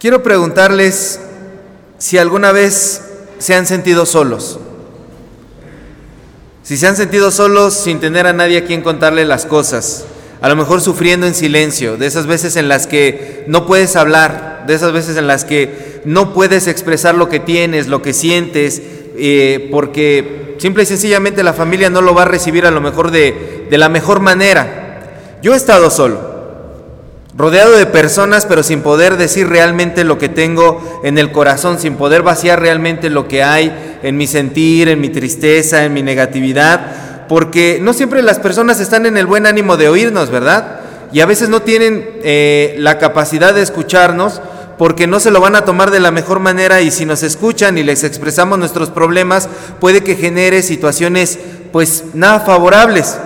Quiero preguntarles si alguna vez se han sentido solos. Si se han sentido solos sin tener a nadie a quien contarle las cosas, a lo mejor sufriendo en silencio, de esas veces en las que no puedes hablar, de esas veces en las que no puedes expresar lo que tienes, lo que sientes, eh, porque simple y sencillamente la familia no lo va a recibir a lo mejor de, de la mejor manera. Yo he estado solo rodeado de personas, pero sin poder decir realmente lo que tengo en el corazón, sin poder vaciar realmente lo que hay en mi sentir, en mi tristeza, en mi negatividad, porque no siempre las personas están en el buen ánimo de oírnos, ¿verdad? Y a veces no tienen eh, la capacidad de escucharnos porque no se lo van a tomar de la mejor manera y si nos escuchan y les expresamos nuestros problemas, puede que genere situaciones pues nada favorables.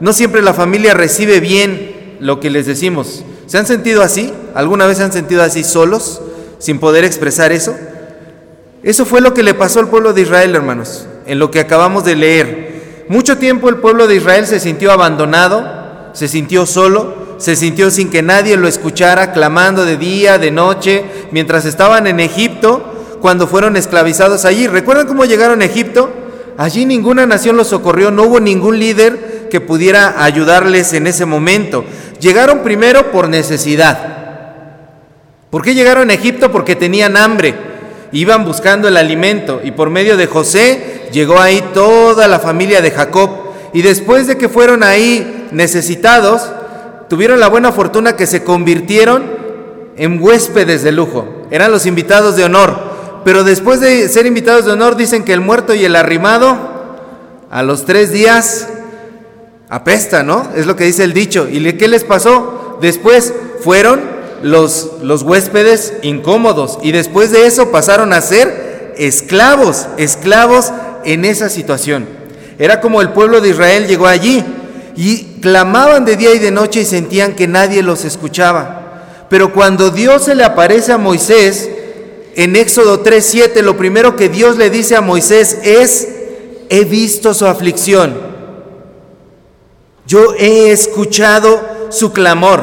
No siempre la familia recibe bien lo que les decimos. ¿Se han sentido así? ¿Alguna vez se han sentido así solos, sin poder expresar eso? Eso fue lo que le pasó al pueblo de Israel, hermanos, en lo que acabamos de leer. Mucho tiempo el pueblo de Israel se sintió abandonado, se sintió solo, se sintió sin que nadie lo escuchara, clamando de día, de noche, mientras estaban en Egipto, cuando fueron esclavizados allí. ¿Recuerdan cómo llegaron a Egipto? Allí ninguna nación los socorrió, no hubo ningún líder que pudiera ayudarles en ese momento. Llegaron primero por necesidad. ¿Por qué llegaron a Egipto? Porque tenían hambre. Iban buscando el alimento y por medio de José llegó ahí toda la familia de Jacob. Y después de que fueron ahí necesitados, tuvieron la buena fortuna que se convirtieron en huéspedes de lujo. Eran los invitados de honor. Pero después de ser invitados de honor dicen que el muerto y el arrimado a los tres días apesta, ¿no? Es lo que dice el dicho. ¿Y qué les pasó? Después fueron los, los huéspedes incómodos y después de eso pasaron a ser esclavos, esclavos en esa situación. Era como el pueblo de Israel llegó allí y clamaban de día y de noche y sentían que nadie los escuchaba. Pero cuando Dios se le aparece a Moisés, en Éxodo 3:7, lo primero que Dios le dice a Moisés es, he visto su aflicción yo he escuchado su clamor.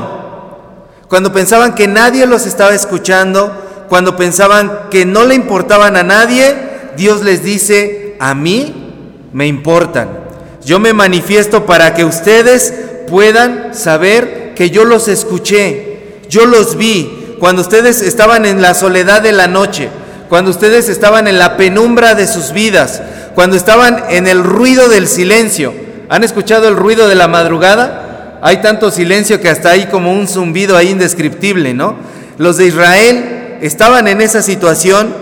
Cuando pensaban que nadie los estaba escuchando, cuando pensaban que no le importaban a nadie, Dios les dice, a mí me importan. Yo me manifiesto para que ustedes puedan saber que yo los escuché, yo los vi, cuando ustedes estaban en la soledad de la noche, cuando ustedes estaban en la penumbra de sus vidas, cuando estaban en el ruido del silencio. ¿Han escuchado el ruido de la madrugada? Hay tanto silencio que hasta hay como un zumbido ahí indescriptible, ¿no? Los de Israel estaban en esa situación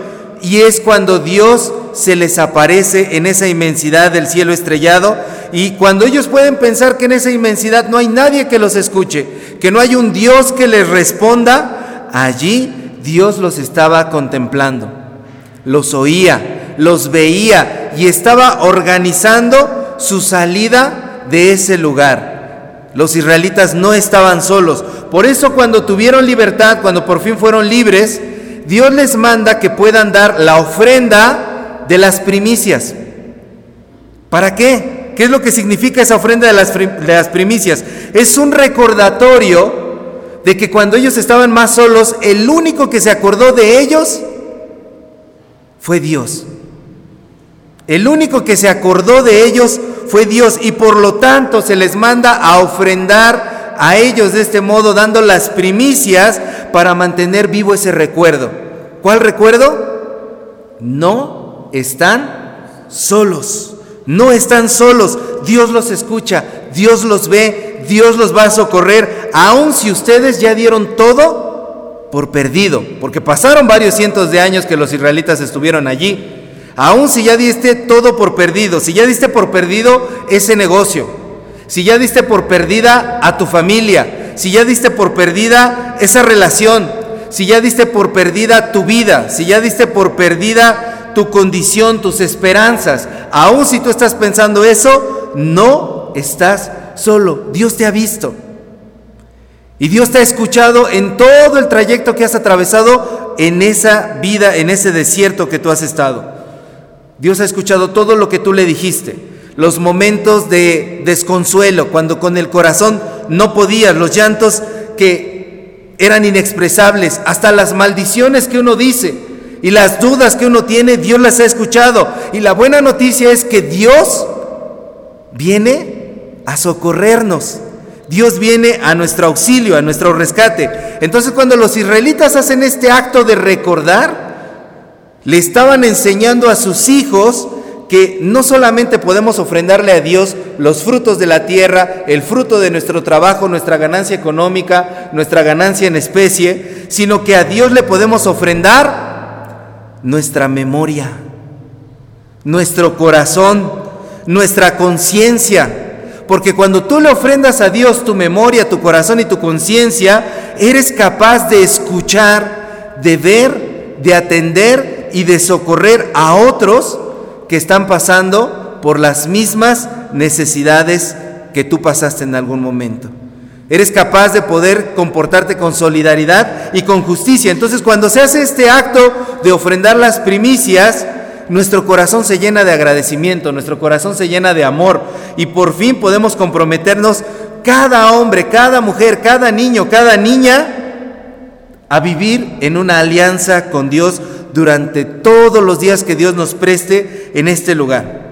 y es cuando Dios se les aparece en esa inmensidad del cielo estrellado y cuando ellos pueden pensar que en esa inmensidad no hay nadie que los escuche, que no hay un Dios que les responda, allí Dios los estaba contemplando, los oía, los veía y estaba organizando su salida de ese lugar. Los israelitas no estaban solos. Por eso cuando tuvieron libertad, cuando por fin fueron libres, Dios les manda que puedan dar la ofrenda de las primicias. ¿Para qué? ¿Qué es lo que significa esa ofrenda de las, primicias? Es un recordatorio de que cuando ellos estaban más solos, el único que se acordó de ellos fue Dios. El único que se acordó de ellos fue Dios y por lo tanto se les manda a ofrendar a ellos de este modo, dando las primicias para mantener vivo ese recuerdo. ¿Cuál recuerdo? No están solos, no están solos. Dios los escucha, Dios los ve, Dios los va a socorrer, aun si ustedes ya dieron todo por perdido, porque pasaron varios cientos de años que los israelitas estuvieron allí. Aún si ya diste todo por perdido, si ya diste por perdido ese negocio, si ya diste por perdida a tu familia, si ya diste por perdida esa relación, si ya diste por perdida tu vida, si ya diste por perdida tu condición, tus esperanzas, aún si tú estás pensando eso, no estás solo. Dios te ha visto. Y Dios te ha escuchado en todo el trayecto que has atravesado en esa vida, en ese desierto que tú has estado. Dios ha escuchado todo lo que tú le dijiste, los momentos de desconsuelo, cuando con el corazón no podías, los llantos que eran inexpresables, hasta las maldiciones que uno dice y las dudas que uno tiene, Dios las ha escuchado. Y la buena noticia es que Dios viene a socorrernos. Dios viene a nuestro auxilio, a nuestro rescate. Entonces cuando los israelitas hacen este acto de recordar, le estaban enseñando a sus hijos que no solamente podemos ofrendarle a Dios los frutos de la tierra, el fruto de nuestro trabajo, nuestra ganancia económica, nuestra ganancia en especie, sino que a Dios le podemos ofrendar nuestra memoria, nuestro corazón, nuestra conciencia. Porque cuando tú le ofrendas a Dios tu memoria, tu corazón y tu conciencia, eres capaz de escuchar, de ver, de atender y de socorrer a otros que están pasando por las mismas necesidades que tú pasaste en algún momento. Eres capaz de poder comportarte con solidaridad y con justicia. Entonces cuando se hace este acto de ofrendar las primicias, nuestro corazón se llena de agradecimiento, nuestro corazón se llena de amor y por fin podemos comprometernos cada hombre, cada mujer, cada niño, cada niña a vivir en una alianza con Dios durante todos los días que Dios nos preste en este lugar.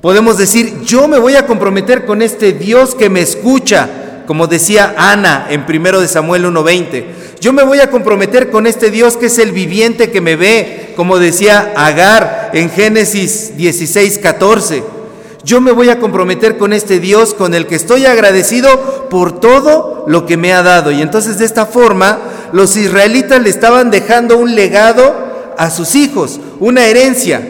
Podemos decir, yo me voy a comprometer con este Dios que me escucha, como decía Ana en 1 de Samuel 1:20. Yo me voy a comprometer con este Dios que es el viviente que me ve, como decía Agar en Génesis 16:14. Yo me voy a comprometer con este Dios con el que estoy agradecido por todo lo que me ha dado. Y entonces de esta forma los israelitas le estaban dejando un legado a sus hijos, una herencia,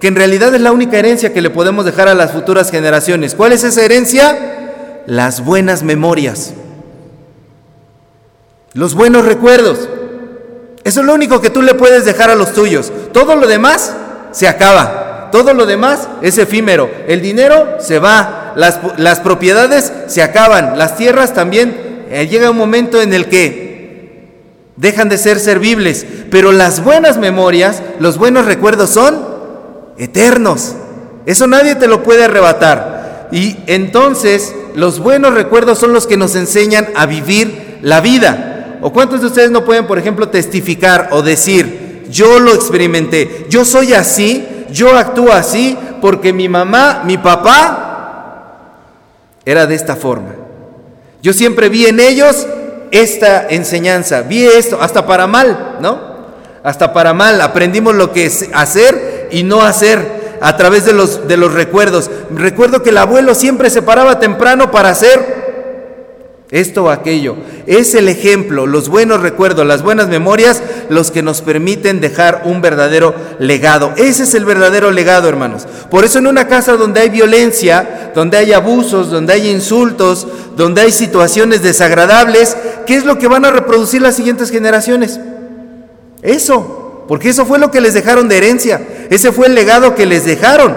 que en realidad es la única herencia que le podemos dejar a las futuras generaciones. ¿Cuál es esa herencia? Las buenas memorias, los buenos recuerdos. Eso es lo único que tú le puedes dejar a los tuyos. Todo lo demás se acaba. Todo lo demás es efímero. El dinero se va. Las, las propiedades se acaban. Las tierras también. Eh, llega un momento en el que dejan de ser servibles, pero las buenas memorias, los buenos recuerdos son eternos. Eso nadie te lo puede arrebatar. Y entonces los buenos recuerdos son los que nos enseñan a vivir la vida. ¿O cuántos de ustedes no pueden, por ejemplo, testificar o decir, yo lo experimenté, yo soy así, yo actúo así, porque mi mamá, mi papá, era de esta forma. Yo siempre vi en ellos esta enseñanza, vi esto, hasta para mal, ¿no? Hasta para mal, aprendimos lo que es hacer y no hacer a través de los, de los recuerdos. Recuerdo que el abuelo siempre se paraba temprano para hacer esto o aquello. Es el ejemplo, los buenos recuerdos, las buenas memorias, los que nos permiten dejar un verdadero legado. Ese es el verdadero legado, hermanos. Por eso en una casa donde hay violencia, donde hay abusos, donde hay insultos, donde hay situaciones desagradables, ¿qué es lo que van a reproducir las siguientes generaciones? Eso, porque eso fue lo que les dejaron de herencia, ese fue el legado que les dejaron.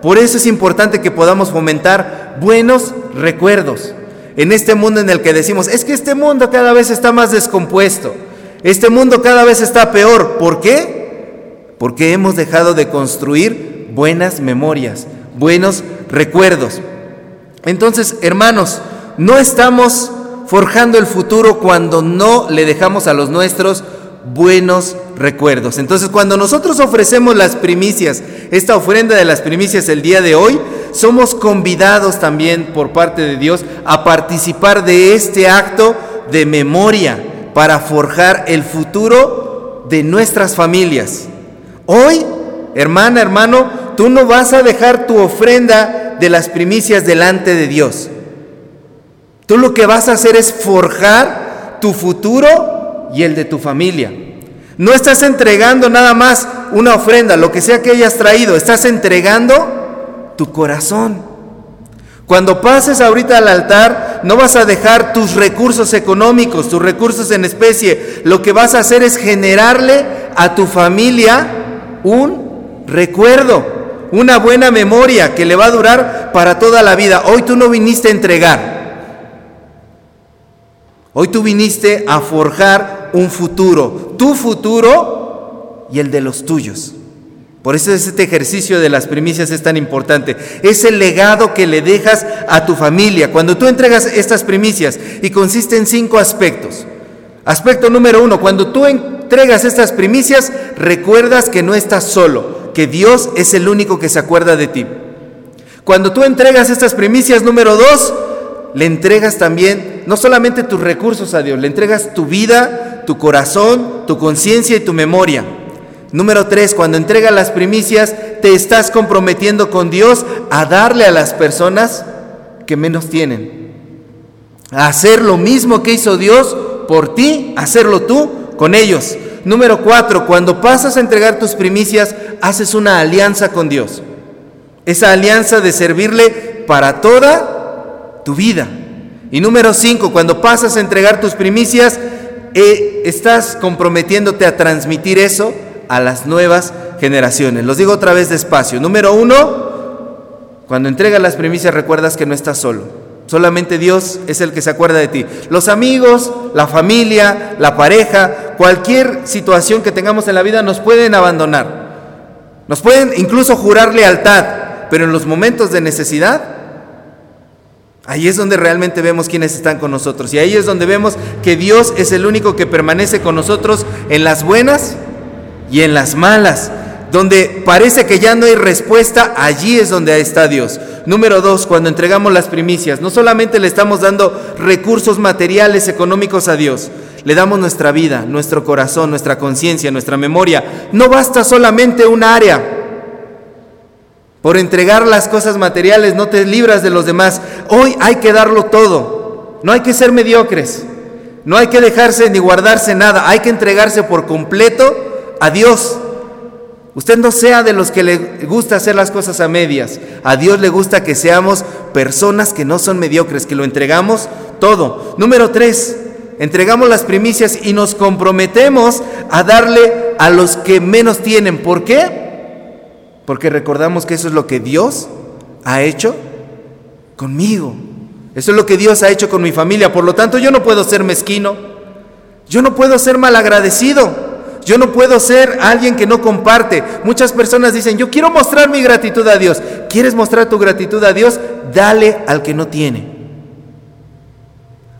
Por eso es importante que podamos fomentar buenos recuerdos en este mundo en el que decimos, es que este mundo cada vez está más descompuesto, este mundo cada vez está peor. ¿Por qué? Porque hemos dejado de construir buenas memorias, buenos recuerdos. Entonces, hermanos, no estamos forjando el futuro cuando no le dejamos a los nuestros buenos recuerdos. Entonces, cuando nosotros ofrecemos las primicias, esta ofrenda de las primicias el día de hoy, somos convidados también por parte de Dios a participar de este acto de memoria para forjar el futuro de nuestras familias. Hoy, hermana, hermano, tú no vas a dejar tu ofrenda de las primicias delante de Dios. Tú lo que vas a hacer es forjar tu futuro y el de tu familia. No estás entregando nada más una ofrenda, lo que sea que hayas traído, estás entregando tu corazón. Cuando pases ahorita al altar, no vas a dejar tus recursos económicos, tus recursos en especie. Lo que vas a hacer es generarle a tu familia un recuerdo, una buena memoria que le va a durar para toda la vida. Hoy tú no viniste a entregar. Hoy tú viniste a forjar un futuro, tu futuro y el de los tuyos. Por eso este ejercicio de las primicias es tan importante. Es el legado que le dejas a tu familia. Cuando tú entregas estas primicias y consiste en cinco aspectos. Aspecto número uno, cuando tú entregas estas primicias, recuerdas que no estás solo, que Dios es el único que se acuerda de ti. Cuando tú entregas estas primicias, número dos, le entregas también no solamente tus recursos a Dios, le entregas tu vida, tu corazón, tu conciencia y tu memoria. Número tres, cuando entregas las primicias, te estás comprometiendo con Dios a darle a las personas que menos tienen. A hacer lo mismo que hizo Dios por ti, hacerlo tú con ellos. Número cuatro, cuando pasas a entregar tus primicias, haces una alianza con Dios. Esa alianza de servirle para toda tu vida. Y número cinco, cuando pasas a entregar tus primicias, eh, estás comprometiéndote a transmitir eso a las nuevas generaciones. Los digo otra vez despacio. Número uno, cuando entregas las primicias recuerdas que no estás solo. Solamente Dios es el que se acuerda de ti. Los amigos, la familia, la pareja, cualquier situación que tengamos en la vida nos pueden abandonar. Nos pueden incluso jurar lealtad, pero en los momentos de necesidad, ahí es donde realmente vemos quiénes están con nosotros. Y ahí es donde vemos que Dios es el único que permanece con nosotros en las buenas y en las malas. Donde parece que ya no hay respuesta, allí es donde está Dios. Número dos, cuando entregamos las primicias, no solamente le estamos dando recursos materiales, económicos a Dios, le damos nuestra vida, nuestro corazón, nuestra conciencia, nuestra memoria. No basta solamente un área. Por entregar las cosas materiales no te libras de los demás. Hoy hay que darlo todo. No hay que ser mediocres. No hay que dejarse ni guardarse nada. Hay que entregarse por completo a Dios. Usted no sea de los que le gusta hacer las cosas a medias. A Dios le gusta que seamos personas que no son mediocres, que lo entregamos todo. Número tres, entregamos las primicias y nos comprometemos a darle a los que menos tienen. ¿Por qué? Porque recordamos que eso es lo que Dios ha hecho conmigo. Eso es lo que Dios ha hecho con mi familia. Por lo tanto, yo no puedo ser mezquino. Yo no puedo ser malagradecido. Yo no puedo ser alguien que no comparte. Muchas personas dicen, yo quiero mostrar mi gratitud a Dios. ¿Quieres mostrar tu gratitud a Dios? Dale al que no tiene.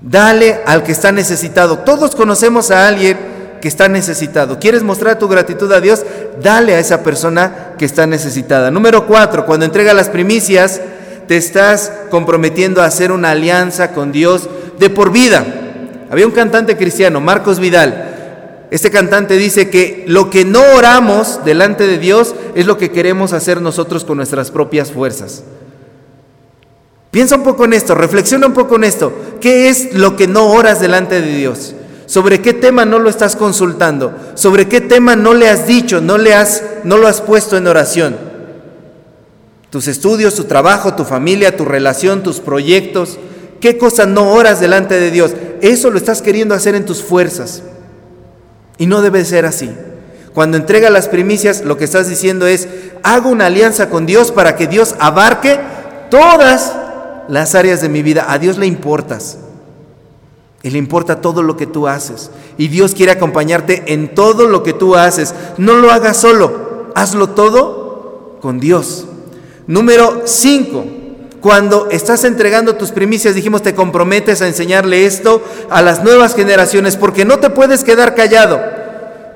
Dale al que está necesitado. Todos conocemos a alguien que está necesitado. ¿Quieres mostrar tu gratitud a Dios? Dale a esa persona que está necesitada. Número cuatro, cuando entrega las primicias, te estás comprometiendo a hacer una alianza con Dios de por vida. Había un cantante cristiano, Marcos Vidal, este cantante dice que lo que no oramos delante de Dios es lo que queremos hacer nosotros con nuestras propias fuerzas. Piensa un poco en esto, reflexiona un poco en esto. ¿Qué es lo que no oras delante de Dios? ¿Sobre qué tema no lo estás consultando? ¿Sobre qué tema no le has dicho, no, le has, no lo has puesto en oración? Tus estudios, tu trabajo, tu familia, tu relación, tus proyectos. ¿Qué cosa no oras delante de Dios? Eso lo estás queriendo hacer en tus fuerzas. Y no debe ser así. Cuando entrega las primicias, lo que estás diciendo es, hago una alianza con Dios para que Dios abarque todas las áreas de mi vida. A Dios le importas. Y le importa todo lo que tú haces. Y Dios quiere acompañarte en todo lo que tú haces. No lo hagas solo, hazlo todo con Dios. Número 5. Cuando estás entregando tus primicias, dijimos, te comprometes a enseñarle esto a las nuevas generaciones, porque no te puedes quedar callado,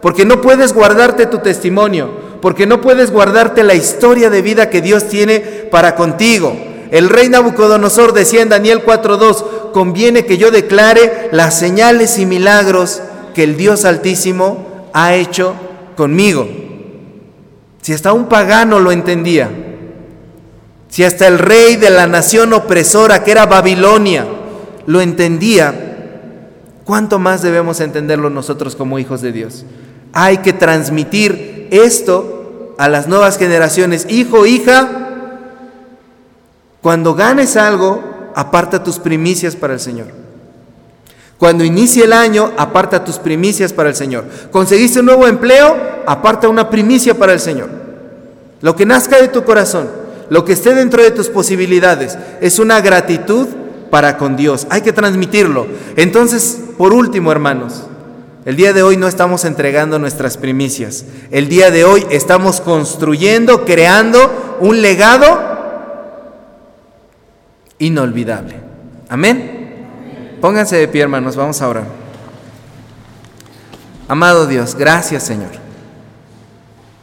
porque no puedes guardarte tu testimonio, porque no puedes guardarte la historia de vida que Dios tiene para contigo. El rey Nabucodonosor decía en Daniel 4.2, conviene que yo declare las señales y milagros que el Dios Altísimo ha hecho conmigo. Si hasta un pagano lo entendía, si hasta el rey de la nación opresora que era Babilonia lo entendía, ¿cuánto más debemos entenderlo nosotros como hijos de Dios? Hay que transmitir esto a las nuevas generaciones. Hijo, hija, cuando ganes algo, aparta tus primicias para el Señor. Cuando inicie el año, aparta tus primicias para el Señor. Conseguiste un nuevo empleo, aparta una primicia para el Señor. Lo que nazca de tu corazón lo que esté dentro de tus posibilidades es una gratitud para con Dios. Hay que transmitirlo. Entonces, por último, hermanos, el día de hoy no estamos entregando nuestras primicias. El día de hoy estamos construyendo, creando un legado inolvidable. Amén. Pónganse de pie, hermanos, vamos ahora. Amado Dios, gracias Señor,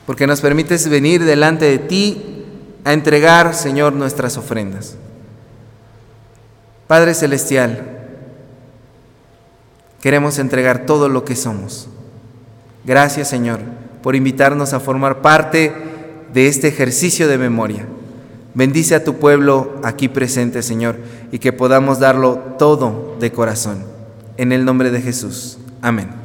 porque nos permites venir delante de ti a entregar, Señor, nuestras ofrendas. Padre Celestial, queremos entregar todo lo que somos. Gracias Señor por invitarnos a formar parte de este ejercicio de memoria. Bendice a tu pueblo aquí presente, Señor, y que podamos darlo todo de corazón. En el nombre de Jesús. Amén.